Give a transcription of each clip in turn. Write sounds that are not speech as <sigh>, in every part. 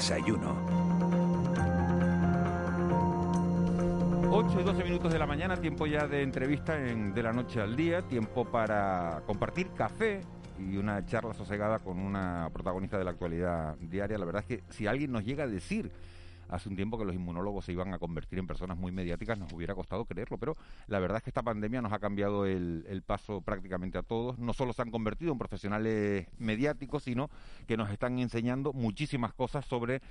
Desayuno. 8 y 12 minutos de la mañana, tiempo ya de entrevista en De la Noche al Día, tiempo para compartir café y una charla sosegada con una protagonista de la actualidad diaria. La verdad es que si alguien nos llega a decir hace un tiempo que los inmunólogos se iban a convertir en personas muy mediáticas, nos hubiera costado creerlo, pero la verdad es que esta pandemia nos ha cambiado el, paso prácticamente a todos. No solo se han convertido en profesionales mediáticos, sino que nos están enseñando muchísimas cosas sobre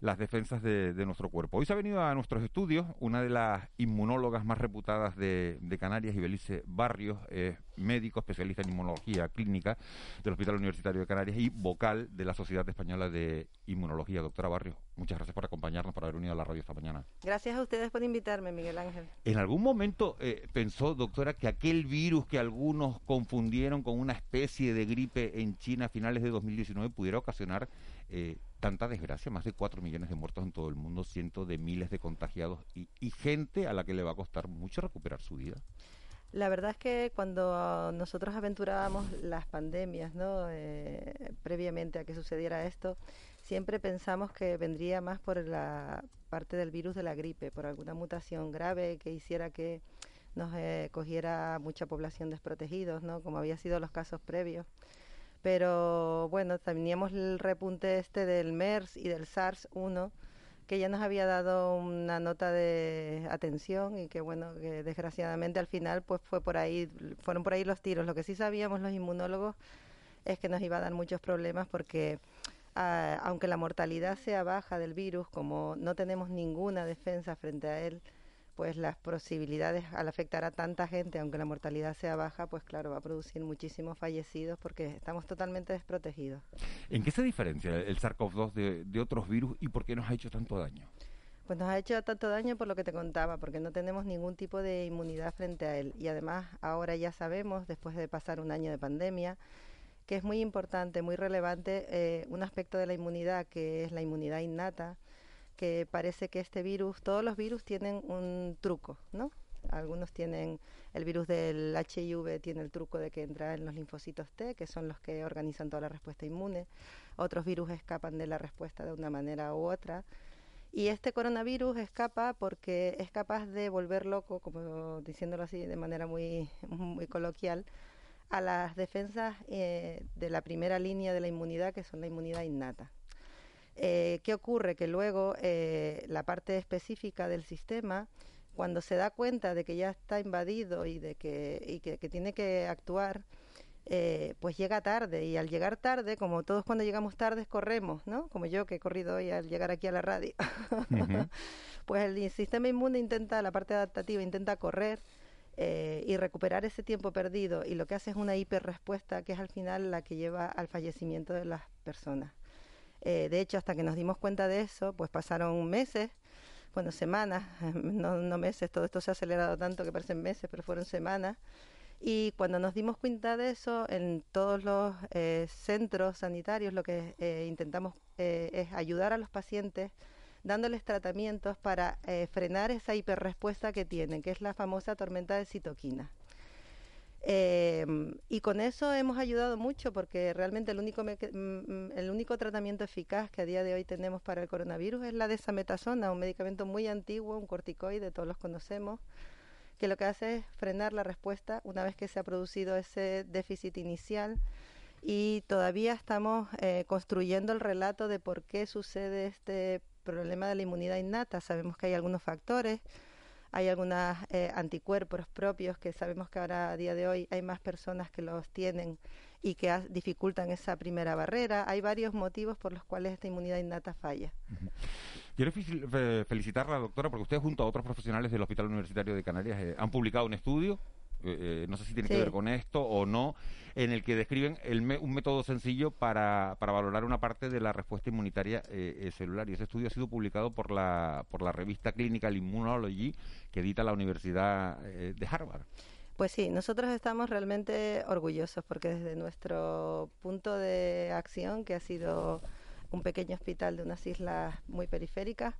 las defensas de, de, nuestro cuerpo. Hoy se ha venido a nuestros estudios una de las inmunólogas más reputadas de, de Canarias, Ibelice Barrios, eh, médico, especialista en inmunología clínica del Hospital Universitario de Canarias y vocal de la Sociedad Española de Inmunología. Doctora Barrios, muchas gracias por acompañarnos, por haber venido a la radio esta mañana. Gracias a ustedes por invitarme, Miguel Ángel. ¿En algún momento eh, pensó, doctora, que aquel virus que algunos confundieron con una especie de gripe en China a finales de 2019 pudiera ocasionar eh, tanta desgracia, más de 4 millones de muertos en todo el mundo, cientos de miles de contagiados y, y, gente a la que le va a costar mucho recuperar su vida? La verdad es que cuando nosotros aventurábamos las pandemias, ¿no? Eh, previamente a que sucediera esto, siempre pensamos que vendría más por la parte del virus de la gripe, por alguna mutación grave que hiciera que nos eh, cogiera mucha población desprotegidos, ¿no? Como había sido los casos previos pero bueno, teníamos el repunte este del MERS y del SARS-1 que ya nos había dado una nota de atención y que bueno, que desgraciadamente al final pues fue por ahí, fueron por ahí los tiros. Lo que sí sabíamos los inmunólogos es que nos iba a dar muchos problemas porque uh, aunque la mortalidad sea baja del virus, como no tenemos ninguna defensa frente a él, pues las posibilidades al afectar a tanta gente, aunque la mortalidad sea baja, pues claro, va a producir muchísimos fallecidos porque estamos totalmente desprotegidos. ¿En qué se diferencia el SARS-CoV-2 de, de, otros virus y por qué nos ha hecho tanto daño? Pues nos ha hecho tanto daño por lo que te contaba, porque no tenemos ningún tipo de inmunidad frente a él. Y además ahora ya sabemos, después de pasar un año de pandemia, que es muy importante, muy relevante eh, un aspecto de la inmunidad que es la inmunidad innata, que parece que este virus, todos los virus tienen un truco, ¿no? Algunos tienen, el virus del HIV tiene el truco de que entra en los linfocitos T, que son los que organizan toda la respuesta inmune. Otros virus escapan de la respuesta de una manera u otra. Y este coronavirus escapa porque es capaz de volver loco, como diciéndolo así de manera muy, muy coloquial, a las defensas eh, de la primera línea de la inmunidad, que son la inmunidad innata. Eh, ¿Qué ocurre? Que luego eh, la parte específica del sistema, cuando se da cuenta de que ya está invadido y de que, y que, que tiene que actuar, eh, pues llega tarde. Y al llegar tarde, como todos cuando llegamos tarde corremos, ¿no? Como yo que he corrido hoy al llegar aquí a la radio. Uh <laughs> -huh. pues el sistema inmune intenta, la parte adaptativa intenta correr. Eh, y recuperar ese tiempo perdido y lo que hace es una hiperrespuesta que es al final la que lleva al fallecimiento de las personas. Eh, de hecho, hasta que nos dimos cuenta de eso, pues pasaron meses, bueno, semanas, <laughs> no, no, meses, todo esto se ha acelerado tanto que parecen meses, pero fueron semanas. Y cuando nos dimos cuenta de eso, en todos los eh, centros sanitarios lo que eh, intentamos es ayudar a los pacientes dándoles tratamientos para frenar esa hiperrespuesta que tienen, que es la famosa tormenta de citoquina. Eh, y con eso hemos ayudado mucho porque realmente el único, el único tratamiento eficaz que a día de hoy tenemos para el coronavirus es la desametasona, un medicamento muy antiguo, un corticoide, todos los conocemos, que lo que hace es frenar la respuesta una vez que se ha producido ese déficit inicial y todavía estamos eh, construyendo el relato de por qué sucede este problema de la inmunidad innata. Sabemos que hay algunos factores, hay algunos eh, anticuerpos propios que sabemos que ahora a día de hoy hay más personas que los tienen y que dificultan esa primera barrera. Hay varios motivos por los cuales esta inmunidad innata falla. Quiero felicitar la doctora porque usted junto a otros profesionales del Hospital Universitario de Canarias eh, han publicado un estudio eh, no sé si tiene que ver con esto o no, en el que describen el un método sencillo para, para, valorar una parte de la respuesta inmunitaria celular. Y ese estudio ha sido publicado por la, por la revista Clinical Immunology que edita la Universidad de Harvard. Pues sí, nosotros estamos realmente orgullosos porque desde nuestro punto de acción, que ha sido un pequeño hospital de unas islas muy periféricas,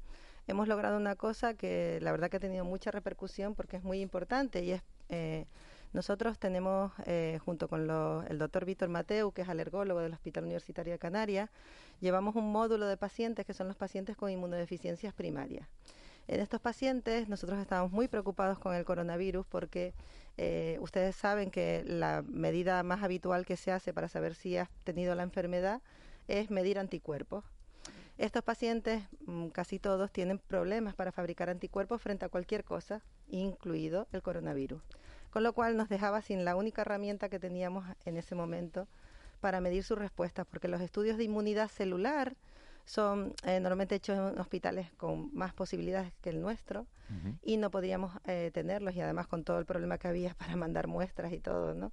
hemos logrado una cosa que la verdad que ha tenido mucha repercusión porque es muy importante y es eh, nosotros tenemos, eh, junto con el doctor Víctor Mateu, que es alergólogo del Hospital Universitario de Canarias, llevamos un módulo de pacientes que son los pacientes con inmunodeficiencias primarias. En estos pacientes nosotros estamos muy preocupados con el coronavirus porque eh, ustedes saben que la medida más habitual que se hace para saber si has tenido la enfermedad es medir anticuerpos. Estos pacientes, mm, casi todos, tienen problemas para fabricar anticuerpos frente a cualquier cosa, incluido el coronavirus. Con lo cual nos dejaba sin la única herramienta que teníamos en ese momento para medir sus respuestas, porque los estudios de inmunidad celular son eh, normalmente hechos en hospitales con más posibilidades que el nuestro y no podíamos eh, tenerlos y además con todo el problema que había <laughs> para mandar muestras y todo, ¿no?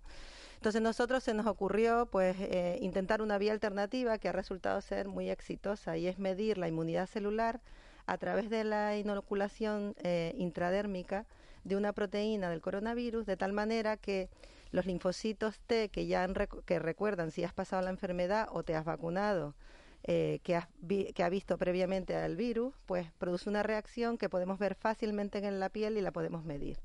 Entonces nosotros se nos ocurrió pues eh, intentar una vía alternativa que ha resultado ser muy exitosa y es medir la inmunidad celular a través de la inoculación intradérmica de una proteína del coronavirus de tal manera que los linfocitos T que ya que recuerdan si has pasado la enfermedad o te has vacunado eh, que, ha que ha visto previamente al virus, pues produce una reacción que podemos ver fácilmente en la piel y la podemos medir.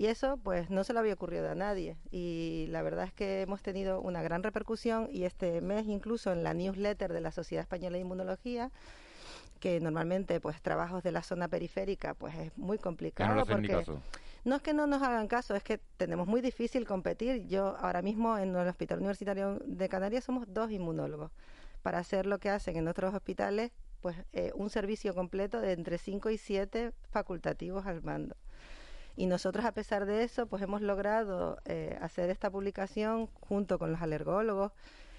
Y eso pues no se lo había ocurrido a nadie y la verdad es que hemos tenido una gran repercusión y este mes incluso en la newsletter de la Sociedad Española de Inmunología que normalmente pues trabajos de la zona periférica pues es muy complicado no porque no es que no nos hagan caso, es que tenemos muy difícil competir. Yo ahora mismo en el Hospital Universitario de Canarias somos dos inmunólogos para hacer lo que hacen en otros hospitales, pues eh, un servicio completo de entre 5 y 7 facultativos al mando. Y nosotros, a pesar de eso, pues hemos logrado eh, hacer esta publicación junto con los alergólogos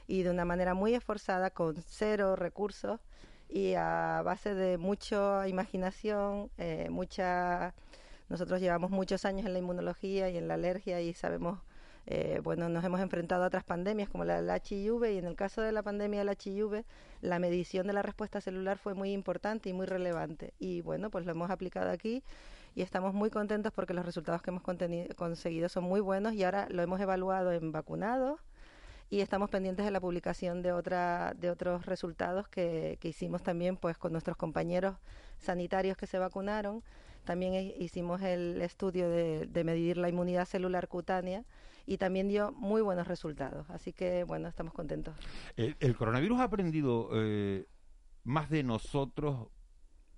y de una manera muy esforzada, con cero recursos y a base de mucha imaginación, eh, mucha... Nosotros llevamos muchos años en la inmunología y en la alergia y sabemos eh, bueno, nos hemos enfrentado a otras pandemias como la del HIV y en el caso de la pandemia del HIV, la medición de la respuesta celular fue muy importante y muy relevante. Y bueno, pues lo hemos aplicado aquí y estamos muy contentos porque los resultados que hemos conseguido son muy buenos y ahora lo hemos evaluado en vacunados y estamos pendientes de la publicación de otra de otros resultados que, que hicimos también pues con nuestros compañeros sanitarios que se vacunaron también hicimos el estudio de, medir la inmunidad celular cutánea y también dio muy buenos resultados. Así que, bueno, estamos contentos. El, coronavirus ha aprendido eh, más de nosotros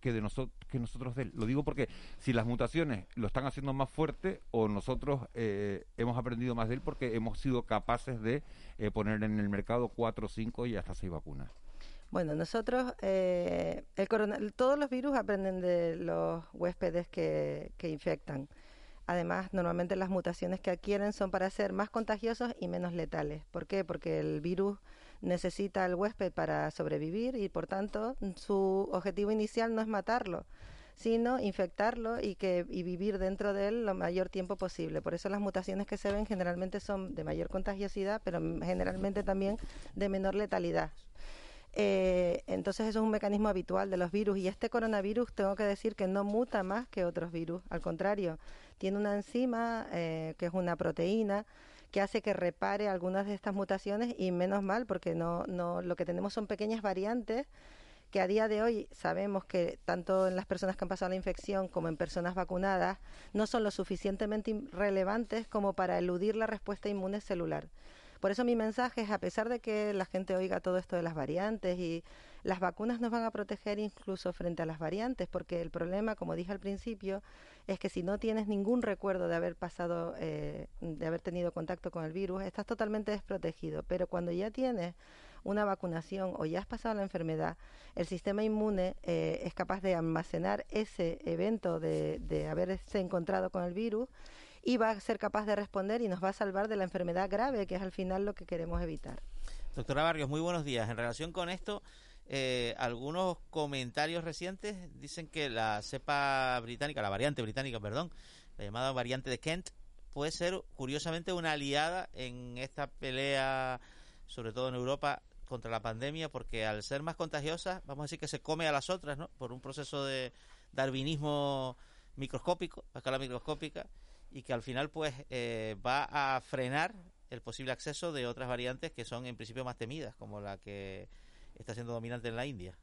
que de nosotros que nosotros de él. Lo digo porque si las mutaciones lo están haciendo más fuerte o nosotros eh, hemos aprendido más de él porque hemos sido capaces de eh, poner en el mercado cuatro, cinco y hasta seis vacunas. Bueno, nosotros, el todos los virus aprenden de los huéspedes que, que infectan. Además, normalmente las mutaciones que adquieren son para ser más contagiosos y menos letales. ¿Por qué? Porque el virus necesita al huésped para sobrevivir y, por tanto, su objetivo inicial no es matarlo, sino infectarlo y, que, y vivir dentro de él lo mayor tiempo posible. Por eso las mutaciones que se ven generalmente son de mayor contagiosidad, pero generalmente también de menor letalidad. Eh, entonces eso es un mecanismo habitual de los virus y este coronavirus tengo que decir que no muta más que otros virus, al contrario, tiene una enzima eh, que es una proteína que hace que repare algunas de estas mutaciones y menos mal porque no, no lo que tenemos son pequeñas variantes que a día de hoy sabemos que tanto en las personas que han pasado la infección como en personas vacunadas no son lo suficientemente relevantes como para eludir la respuesta inmune celular. Por eso mi mensaje es, a pesar de que la gente oiga todo esto de las variantes y las vacunas nos van a proteger incluso frente a las variantes, porque el problema, como dije al principio, es que si no tienes ningún recuerdo de haber pasado, eh, de haber tenido contacto con el virus, estás totalmente desprotegido. Pero cuando ya tienes una vacunación o ya has pasado la enfermedad, el sistema inmune eh, es capaz de almacenar ese evento de, de haberse encontrado con el virus y va a ser capaz de responder y nos va a salvar de la enfermedad grave, que es al final lo que queremos evitar. Doctora Barrios, muy buenos días. En relación con esto, eh, algunos comentarios recientes dicen que la cepa británica, la variante británica, perdón, la llamada variante de Kent, puede ser curiosamente una aliada en esta pelea, sobre todo en Europa, contra la pandemia, porque al ser más contagiosa, vamos a decir que se come a las otras, ¿no? Por un proceso de darwinismo microscópico, a escala microscópica, y que al final pues eh, va a frenar el posible acceso de otras variantes que son en principio más temidas, como la que está siendo dominante en la India.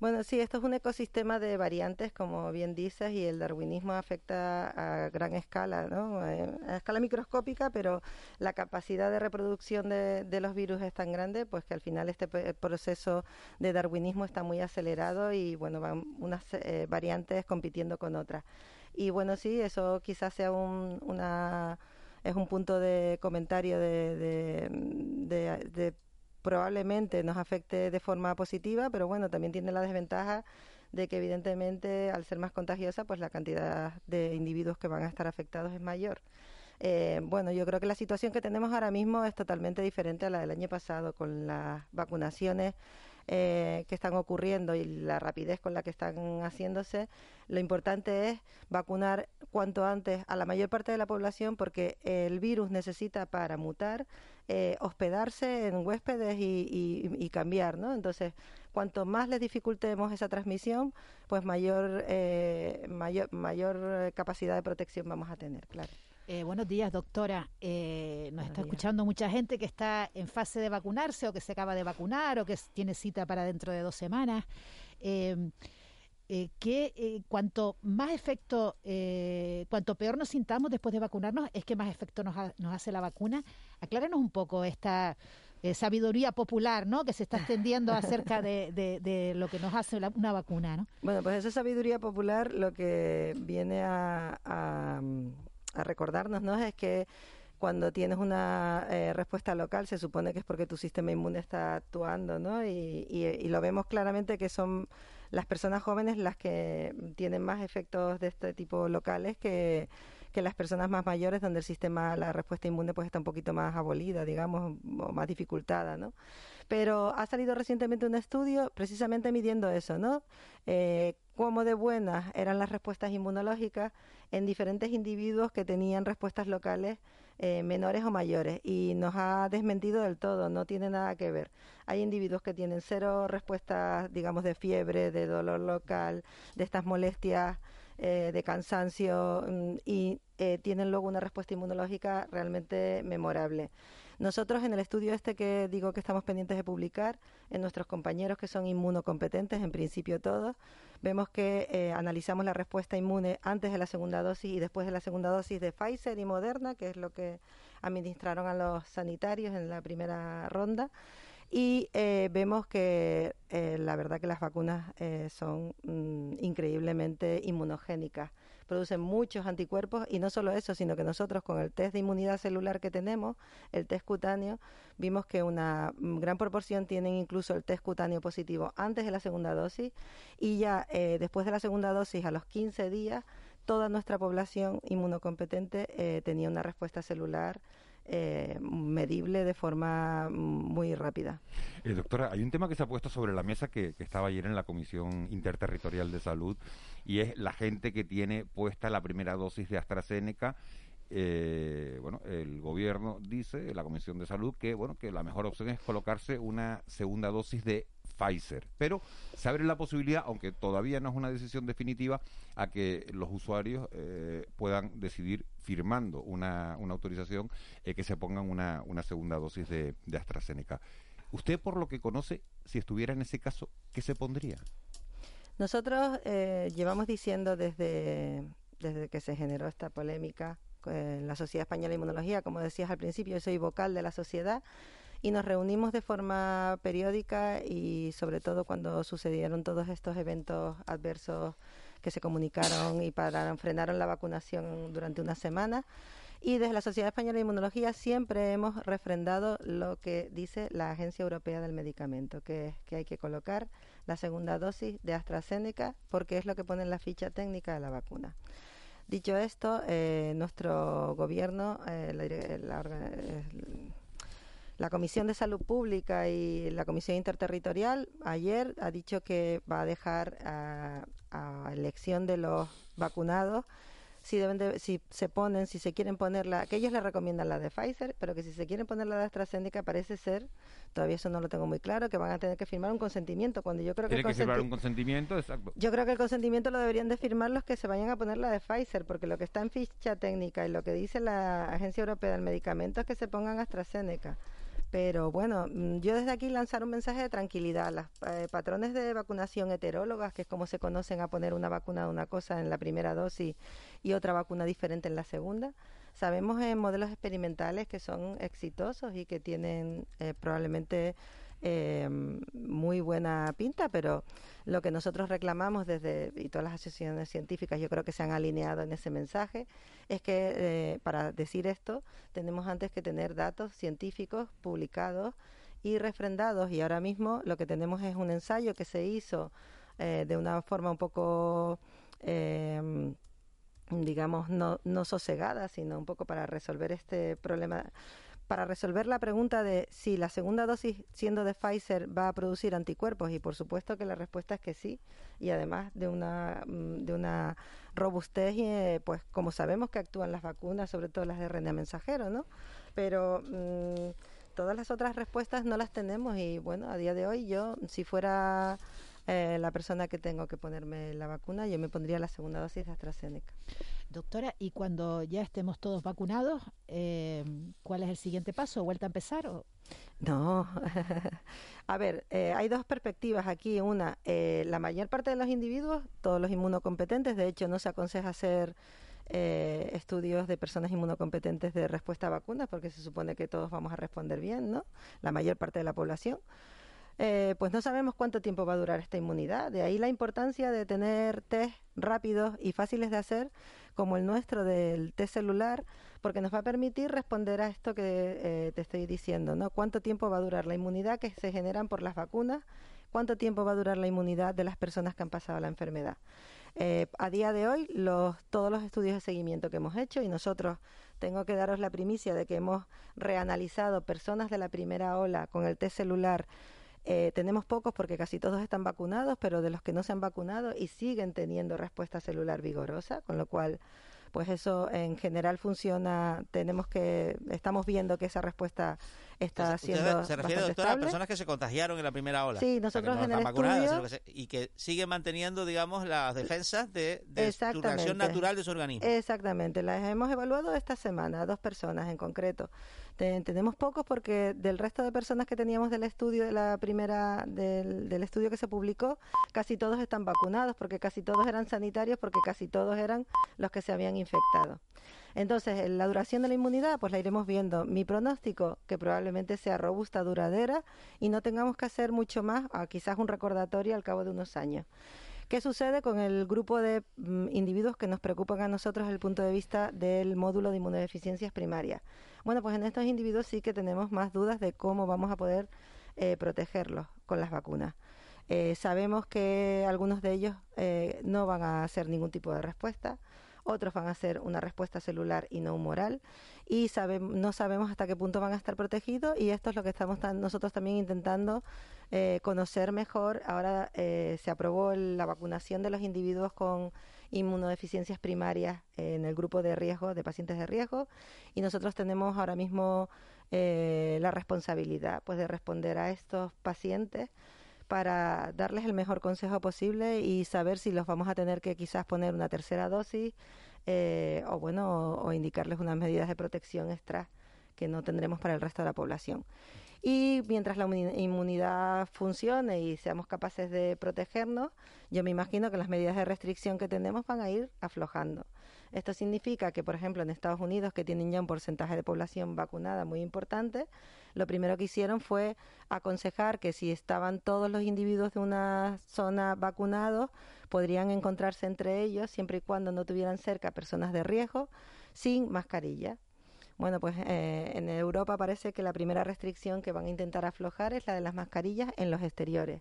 Bueno, sí, esto es un ecosistema de variantes, como bien dices, y el darwinismo afecta a gran escala, ¿no? Eh, a escala microscópica, pero la capacidad de reproducción de, los virus es tan grande, pues que al final este proceso de darwinismo está muy acelerado y, bueno, van unas eh, variantes compitiendo con otras. Y bueno, sí, eso quizás sea un, una es un punto de comentario de, de probablemente nos afecte de forma positiva, pero bueno, también tiene la desventaja de que evidentemente al ser más contagiosa, pues la cantidad de individuos que van a estar afectados es mayor. Eh, bueno, yo creo que la situación que tenemos ahora mismo es totalmente diferente a la del año pasado con las vacunaciones eh, que están ocurriendo y la rapidez con la que están haciéndose, lo importante es vacunar cuanto antes a la mayor parte de la población porque el virus necesita para mutar eh, hospedarse en huéspedes y, cambiar, ¿no? Entonces, cuanto más les dificultemos esa transmisión, pues mayor, eh, mayor, mayor capacidad de protección vamos a tener, claro. Eh, buenos días, doctora. Eh, nos está escuchando mucha gente que está en fase de vacunarse o que se acaba de vacunar o que tiene cita para dentro de dos semanas. Eh, que cuanto más efecto, cuanto peor nos sintamos después de vacunarnos, es que más efecto nos, hace la vacuna. Aclárenos un poco esta sabiduría popular, ¿no? Que se está extendiendo acerca de, lo que nos hace una vacuna, ¿no? Bueno, pues esa sabiduría popular lo que viene a a recordarnos, ¿no? Es que cuando tienes una eh, respuesta local se supone que es porque tu sistema inmune está actuando, ¿no? Y, y, lo vemos claramente que son las personas jóvenes las que tienen más efectos de este tipo locales que, que las personas más mayores donde el sistema, la respuesta inmune pues está un poquito más abolida, digamos, o más dificultada, ¿no? Pero ha salido recientemente un estudio precisamente midiendo eso, ¿no? Eh, cómo de buenas eran las respuestas inmunológicas en diferentes individuos que tenían respuestas locales eh, menores o mayores y nos ha desmentido del todo, no tiene nada que ver. Hay individuos que tienen cero respuestas, digamos, de fiebre, de dolor local, de estas molestias, eh, de cansancio mm, y eh, tienen luego una respuesta inmunológica realmente memorable. Nosotros en el estudio este que digo que estamos pendientes de publicar, en nuestros compañeros que son inmunocompetentes, en principio todos, vemos que eh, analizamos la respuesta inmune antes de la segunda dosis y después de la segunda dosis de Pfizer y Moderna, que es lo que administraron a los sanitarios en la primera ronda. Y eh, vemos que eh, la verdad que las vacunas son mm, increíblemente inmunogénicas producen muchos anticuerpos y no solo eso, sino que nosotros con el test de inmunidad celular que tenemos, el test cutáneo, vimos que una gran proporción tienen incluso el test cutáneo positivo antes de la segunda dosis y ya eh, después de la segunda dosis, a los 15 días, toda nuestra población inmunocompetente eh, tenía una respuesta celular eh, medible de forma muy rápida. Eh, doctora, hay un tema que se ha puesto sobre la mesa que, estaba ayer en la Comisión Interterritorial de Salud y es la gente que tiene puesta la primera dosis de AstraZeneca eh, bueno, el gobierno dice, la Comisión de Salud, que bueno, que la mejor opción es colocarse una segunda dosis de Pfizer. Pero se abre la posibilidad, aunque todavía no es una decisión definitiva, a que los usuarios eh, puedan decidir firmando una, una autorización eh, que se pongan una, una segunda dosis de, de, AstraZeneca. Usted, por lo que conoce, si estuviera en ese caso, ¿qué se pondría? Nosotros eh, llevamos diciendo desde, desde que se generó esta polémica en la Sociedad Española de Inmunología, como decías al principio, yo soy vocal de la sociedad, y nos reunimos de forma periódica y sobre todo cuando sucedieron todos estos eventos adversos que se comunicaron y pararon, frenaron la vacunación durante una semana. Y desde la Sociedad Española de Inmunología siempre hemos refrendado lo que dice la Agencia Europea del Medicamento, que es que hay que colocar la segunda dosis de AstraZeneca porque es lo que pone en la ficha técnica de la vacuna. Dicho esto, eh, nuestro gobierno, eh, la, la Comisión de Salud Pública y la Comisión Interterritorial ayer ha dicho que va a dejar a, elección de los vacunados si deben de, si se ponen, si se quieren poner la, que ellos le recomiendan la de Pfizer, pero que si se quieren poner la de AstraZeneca parece ser, todavía eso no lo tengo muy claro, que van a tener que firmar un consentimiento, cuando yo creo que, que firmar un consentimiento, exacto. Yo creo que el consentimiento lo deberían de firmar los que se vayan a poner la de Pfizer, porque lo que está en ficha técnica y lo que dice la Agencia Europea del Medicamento es que se pongan AstraZeneca. Pero bueno, mm, yo desde aquí lanzar un mensaje de tranquilidad. Las eh, patrones de vacunación heterólogas, que es como se conocen a poner una vacuna de una cosa en la primera dosis y otra vacuna diferente en la segunda, sabemos en modelos experimentales que son exitosos y que tienen eh, probablemente eh, muy buena pinta, pero lo que nosotros reclamamos desde, y todas las asociaciones científicas yo creo que se han alineado en ese mensaje, es que eh, para decir esto tenemos antes que tener datos científicos publicados y refrendados y ahora mismo lo que tenemos es un ensayo que se hizo eh, de una forma un poco eh, digamos no, no sosegada sino un poco para resolver este problema para resolver la pregunta de si la segunda dosis siendo de Pfizer va a producir anticuerpos y por supuesto que la respuesta es que sí y además de una mm, de una robustez eh, pues como sabemos que actúan las vacunas sobre todo las de RNA mensajero no pero mm, todas las otras respuestas no las tenemos y bueno a día de hoy yo si fuera eh, la persona que tengo que ponerme la vacuna, yo me pondría la segunda dosis de AstraZeneca. Doctora, y cuando ya estemos todos vacunados, eh, ¿cuál es el siguiente paso? ¿Vuelta a empezar? O? No, <laughs> a ver, eh, hay dos perspectivas aquí. Una, la mayor parte de los individuos, todos los inmunocompetentes, de hecho no se aconseja hacer estudios de personas inmunocompetentes de respuesta a vacunas porque se supone que todos vamos a responder bien, ¿no? La mayor parte de la población. Eh, pues no sabemos cuánto tiempo va a durar esta inmunidad. De ahí la importancia de tener test rápidos y fáciles de hacer, como el nuestro del test celular, porque nos va a permitir responder a esto que eh, te estoy diciendo, ¿no? ¿Cuánto tiempo va a durar la inmunidad que se generan por las vacunas? ¿Cuánto tiempo va a durar la inmunidad de las personas que han pasado la enfermedad? Eh, a día de hoy, los, todos los estudios de seguimiento que hemos hecho y nosotros tengo que daros la primicia de que hemos reanalizado personas de la primera ola con el test celular eh, tenemos pocos porque casi todos están vacunados, pero de los que no se han vacunado y siguen teniendo respuesta celular vigorosa, con lo cual pues eso en general funciona, tenemos que, estamos viendo que esa respuesta está se refiere doctora a personas que se contagiaron en la primera ola sí nosotros en el estudio y que siguen manteniendo digamos las defensas de, de su reacción natural de su organismo. Exactamente. Las hemos evaluado esta semana dos personas en concreto. Tenemos pocos porque del resto de personas que teníamos del estudio de la primera del, del estudio que se publicó casi todos están vacunados porque casi todos eran sanitarios porque casi todos eran los que se habían infectado entonces, la duración de la inmunidad, pues la iremos viendo. Mi pronóstico, que probablemente sea robusta, duradera y no tengamos que hacer mucho más, quizás un recordatorio al cabo de unos años. ¿Qué sucede con el grupo de mm, individuos que nos preocupan a nosotros desde el punto de vista del módulo de inmunodeficiencias primarias? Bueno, pues en estos individuos sí que tenemos más dudas de cómo vamos a poder eh, protegerlos con las vacunas. Eh, sabemos que algunos de ellos eh, no van a hacer ningún tipo de respuesta otros van a ser una respuesta celular y no humoral y no sabemos hasta qué punto van a estar protegidos y esto es lo que estamos nosotros también intentando eh, conocer mejor. Ahora eh, se aprobó la vacunación de los individuos con inmunodeficiencias primarias en el grupo de riesgo, de pacientes de riesgo, y nosotros tenemos ahora mismo eh, la responsabilidad pues de responder a estos pacientes para darles el mejor consejo posible y saber si los vamos a tener que quizás poner una tercera dosis eh, o bueno o, indicarles unas medidas de protección extra que no tendremos para el resto de la población. Y mientras la inmunidad funcione y seamos capaces de protegernos, yo me imagino que las medidas de restricción que tenemos van a ir aflojando. Esto significa que, por ejemplo, en Estados Unidos, que tienen ya un porcentaje de población vacunada muy importante, lo primero que hicieron fue aconsejar que si estaban todos los individuos de una zona vacunados, podrían encontrarse entre ellos siempre y cuando no tuvieran cerca personas de riesgo sin mascarilla. Bueno, pues eh, en Europa parece que la primera restricción que van a intentar aflojar es la de las mascarillas en los exteriores.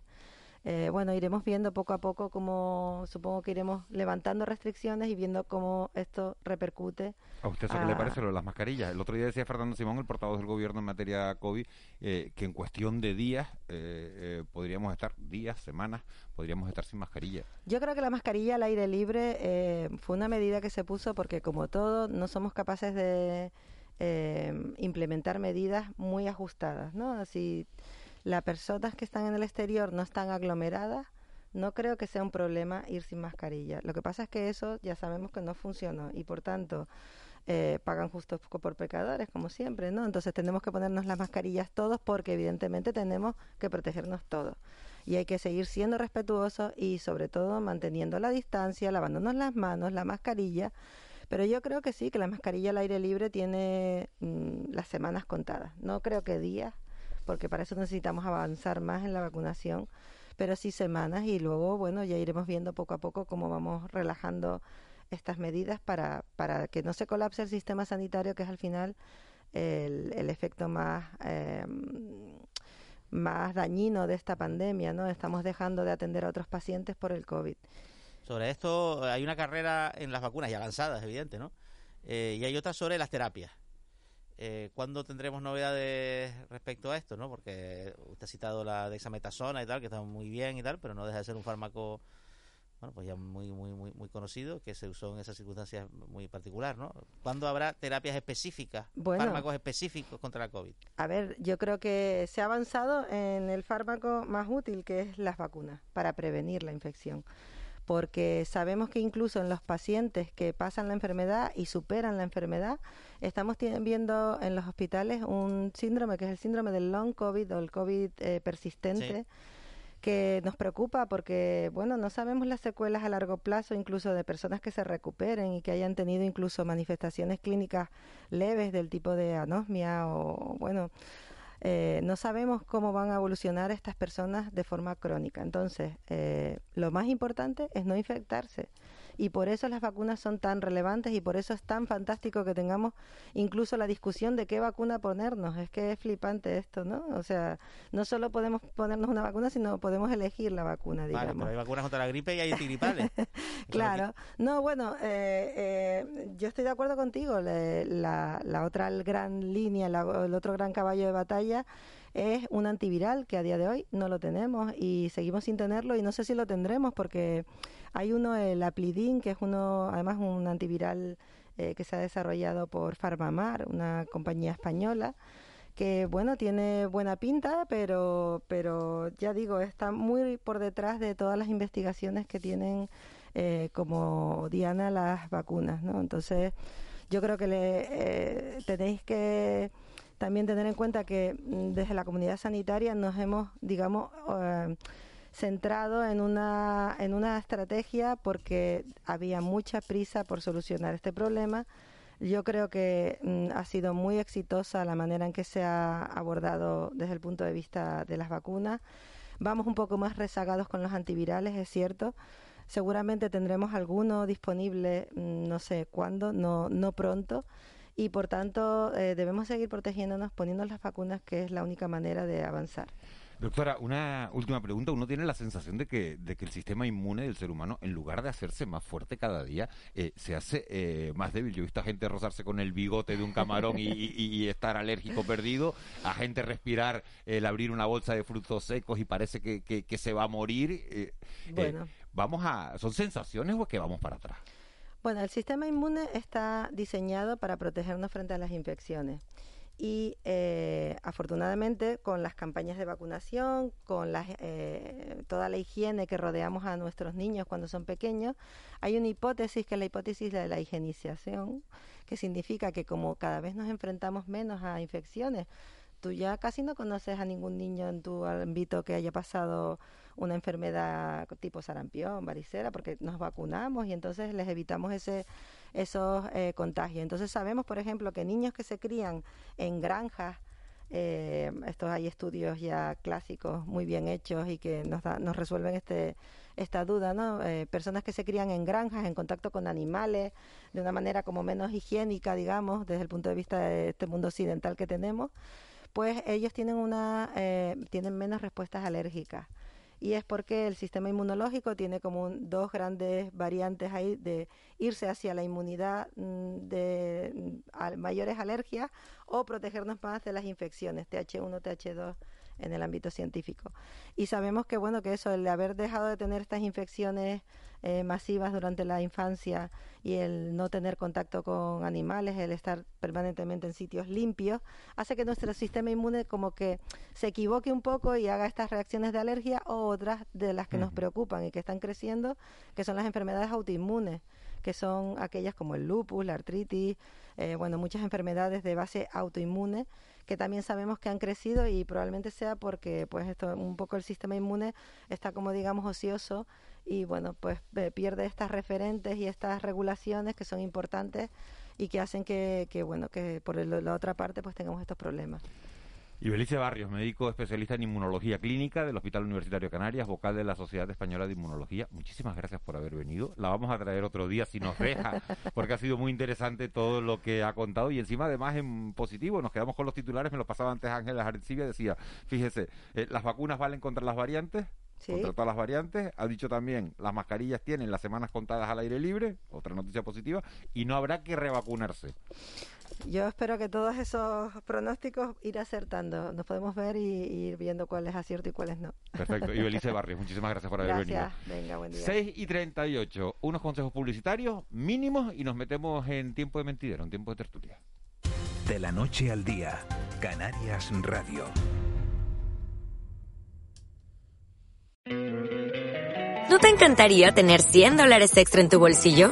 Eh, bueno, iremos viendo poco a poco cómo, supongo que iremos levantando restricciones y viendo cómo esto repercute. ¿A usted qué le parece lo de las mascarillas? El otro día decía Fernando Simón, el portavoz del gobierno en materia COVID, eh, que en cuestión de días eh, podríamos estar, días, semanas, podríamos estar sin mascarilla. Yo creo que la mascarilla al aire libre fue una medida que se puso porque, como todo, no somos capaces de implementar medidas muy ajustadas, ¿no? Así las personas que están en el exterior no están aglomeradas, no creo que sea un problema ir sin mascarilla. Lo que pasa es que eso ya sabemos que no funcionó y por tanto eh, pagan justos por pecadores, como siempre, ¿no? Entonces tenemos que ponernos las mascarillas todos porque evidentemente tenemos que protegernos todos. Y hay que seguir siendo respetuosos y sobre todo manteniendo la distancia, lavándonos las manos, la mascarilla. Pero yo creo que sí, que la mascarilla al aire libre tiene mm, las semanas contadas. No creo que días porque para eso necesitamos avanzar más en la vacunación, pero sí semanas y luego, bueno, ya iremos viendo poco a poco cómo vamos relajando estas medidas para, para que no se colapse el sistema sanitario, que es al final el, efecto más... Eh, más dañino de esta pandemia, ¿no? Estamos dejando de atender a otros pacientes por el COVID. Sobre esto hay una carrera en las vacunas ya avanzadas, evidente, ¿no? Eh, y hay otra sobre las terapias. Eh, ¿Cuándo tendremos novedades respecto a esto? ¿no? Porque usted ha citado la dexametasona y tal, que está muy bien y tal, pero no deja de ser un fármaco bueno, pues ya muy, muy, muy, muy conocido, que se usó en esas circunstancias muy particular, ¿no? ¿Cuándo habrá terapias específicas, fármacos específicos contra la COVID? A ver, yo creo que se ha avanzado en el fármaco más útil, que es las vacunas, para prevenir la infección porque sabemos que incluso en los pacientes que pasan la enfermedad y superan la enfermedad, estamos viendo en los hospitales un síndrome que es el síndrome del long COVID o el COVID eh, persistente. que nos preocupa porque, bueno, no sabemos las secuelas a largo plazo, incluso de personas que se recuperen y que hayan tenido incluso manifestaciones clínicas leves del tipo de anosmia o, bueno, eh, no sabemos cómo van a evolucionar estas personas de forma crónica. Entonces, eh, lo más importante es no infectarse y por eso las vacunas son tan relevantes y por eso es tan fantástico que tengamos incluso la discusión de qué vacuna ponernos. Es que es flipante esto, ¿no? O sea, no solo podemos ponernos una vacuna, sino podemos elegir la vacuna, digamos. Vale, pero hay vacunas contra la gripe y hay antigripales. <laughs> claro. No, bueno, eh, eh, yo estoy de acuerdo contigo. La, la, otra gran línea, el otro gran caballo de batalla es un antiviral que a día de hoy no lo tenemos y seguimos sin tenerlo y no sé si lo tendremos porque hay uno, el Aplidin, que es uno, además un antiviral eh, que se ha desarrollado por Farmamar, una compañía española que bueno tiene buena pinta pero pero ya digo está muy por detrás de todas las investigaciones que tienen eh, como Diana las vacunas no entonces yo creo que le, eh, tenéis que también tener en cuenta que mm, desde la comunidad sanitaria nos hemos digamos centrado en una, en una estrategia porque había mucha prisa por solucionar este problema. Yo creo que mm, ha sido muy exitosa la manera en que se ha abordado desde el punto de vista de las vacunas. Vamos un poco más rezagados con los antivirales, es cierto. Seguramente tendremos alguno disponible, mm, no sé cuándo, no, no pronto. Y por tanto, eh, debemos seguir protegiéndonos, poniendo las vacunas, que es la única manera de avanzar. Doctora, una última pregunta. Uno tiene la sensación de que, de que el sistema inmune del ser humano, en lugar de hacerse más fuerte cada día, eh, se hace eh, más débil. Yo he visto a gente rozarse con el bigote de un camarón y, estar alérgico perdido, a gente respirar el abrir una bolsa de frutos secos y parece que, que, se va a morir. Eh, bueno. vamos a, ¿Son sensaciones o es que vamos para atrás? Bueno, el sistema inmune está diseñado para protegernos frente a las infecciones y eh, afortunadamente con las campañas de vacunación, con eh, toda la higiene que rodeamos a nuestros niños cuando son pequeños, hay una hipótesis que es la hipótesis de la higienización, que significa que como cada vez nos enfrentamos menos a infecciones, tú ya casi no conoces a ningún niño en tu ámbito que haya pasado una enfermedad tipo sarampión, varicela, porque nos vacunamos y entonces les evitamos ese esos eh, contagios. Entonces sabemos, por ejemplo, que niños que se crían en granjas, eh, estos hay estudios ya clásicos muy bien hechos y que nos, nos resuelven este esta duda, ¿no? Eh, personas que se crían en granjas, en contacto con animales, de una manera como menos higiénica, digamos, desde el punto de vista de este mundo occidental que tenemos, pues ellos tienen una tienen menos respuestas alérgicas y es porque el sistema inmunológico tiene como dos grandes variantes ahí de irse hacia la inmunidad mm, de mayores alergias o protegernos más de las infecciones TH1, TH2 en el ámbito científico. Y sabemos que bueno que eso, el haber dejado de tener estas infecciones eh, masivas durante la infancia y el no tener contacto con animales, el estar permanentemente en sitios limpios, hace que nuestro sistema inmune como que se equivoque un poco y haga estas reacciones de alergia o otras de las que nos preocupan y que están creciendo, que son las enfermedades autoinmunes que son aquellas como el lupus, la artritis, eh, bueno, muchas enfermedades de base autoinmune que también sabemos que han crecido y probablemente sea porque pues esto un poco el sistema inmune está como digamos ocioso y bueno pues eh, pierde estas referentes y estas regulaciones que son importantes y que hacen que, que bueno que por la otra parte pues tengamos estos problemas. Y Belice Barrios, médico especialista en inmunología clínica del Hospital Universitario Canarias, vocal de la Sociedad Española de Inmunología. Muchísimas gracias por haber venido. La vamos a traer otro día si nos deja, <laughs> porque ha sido muy interesante todo lo que ha contado y encima además en positivo. Nos quedamos con los titulares, me lo pasaba antes Ángela Arencibia, decía, fíjese, eh, las vacunas valen contra las variantes, contra todas las variantes. Ha dicho también, las mascarillas tienen las semanas contadas al aire libre, otra noticia positiva, y no habrá que revacunarse. Yo espero que todos esos pronósticos ir acertando. Nos podemos ver y, ir viendo cuál es acierto y cuál es no. Perfecto. Y Belice <laughs> Barrios, muchísimas gracias por haber gracias. Venga, buen día. 6 y 38, unos consejos publicitarios mínimos y nos metemos en tiempo de mentidero, en tiempo de tertulia. De la noche al día, Canarias Radio. ¿No te encantaría tener 100 dólares extra en tu bolsillo?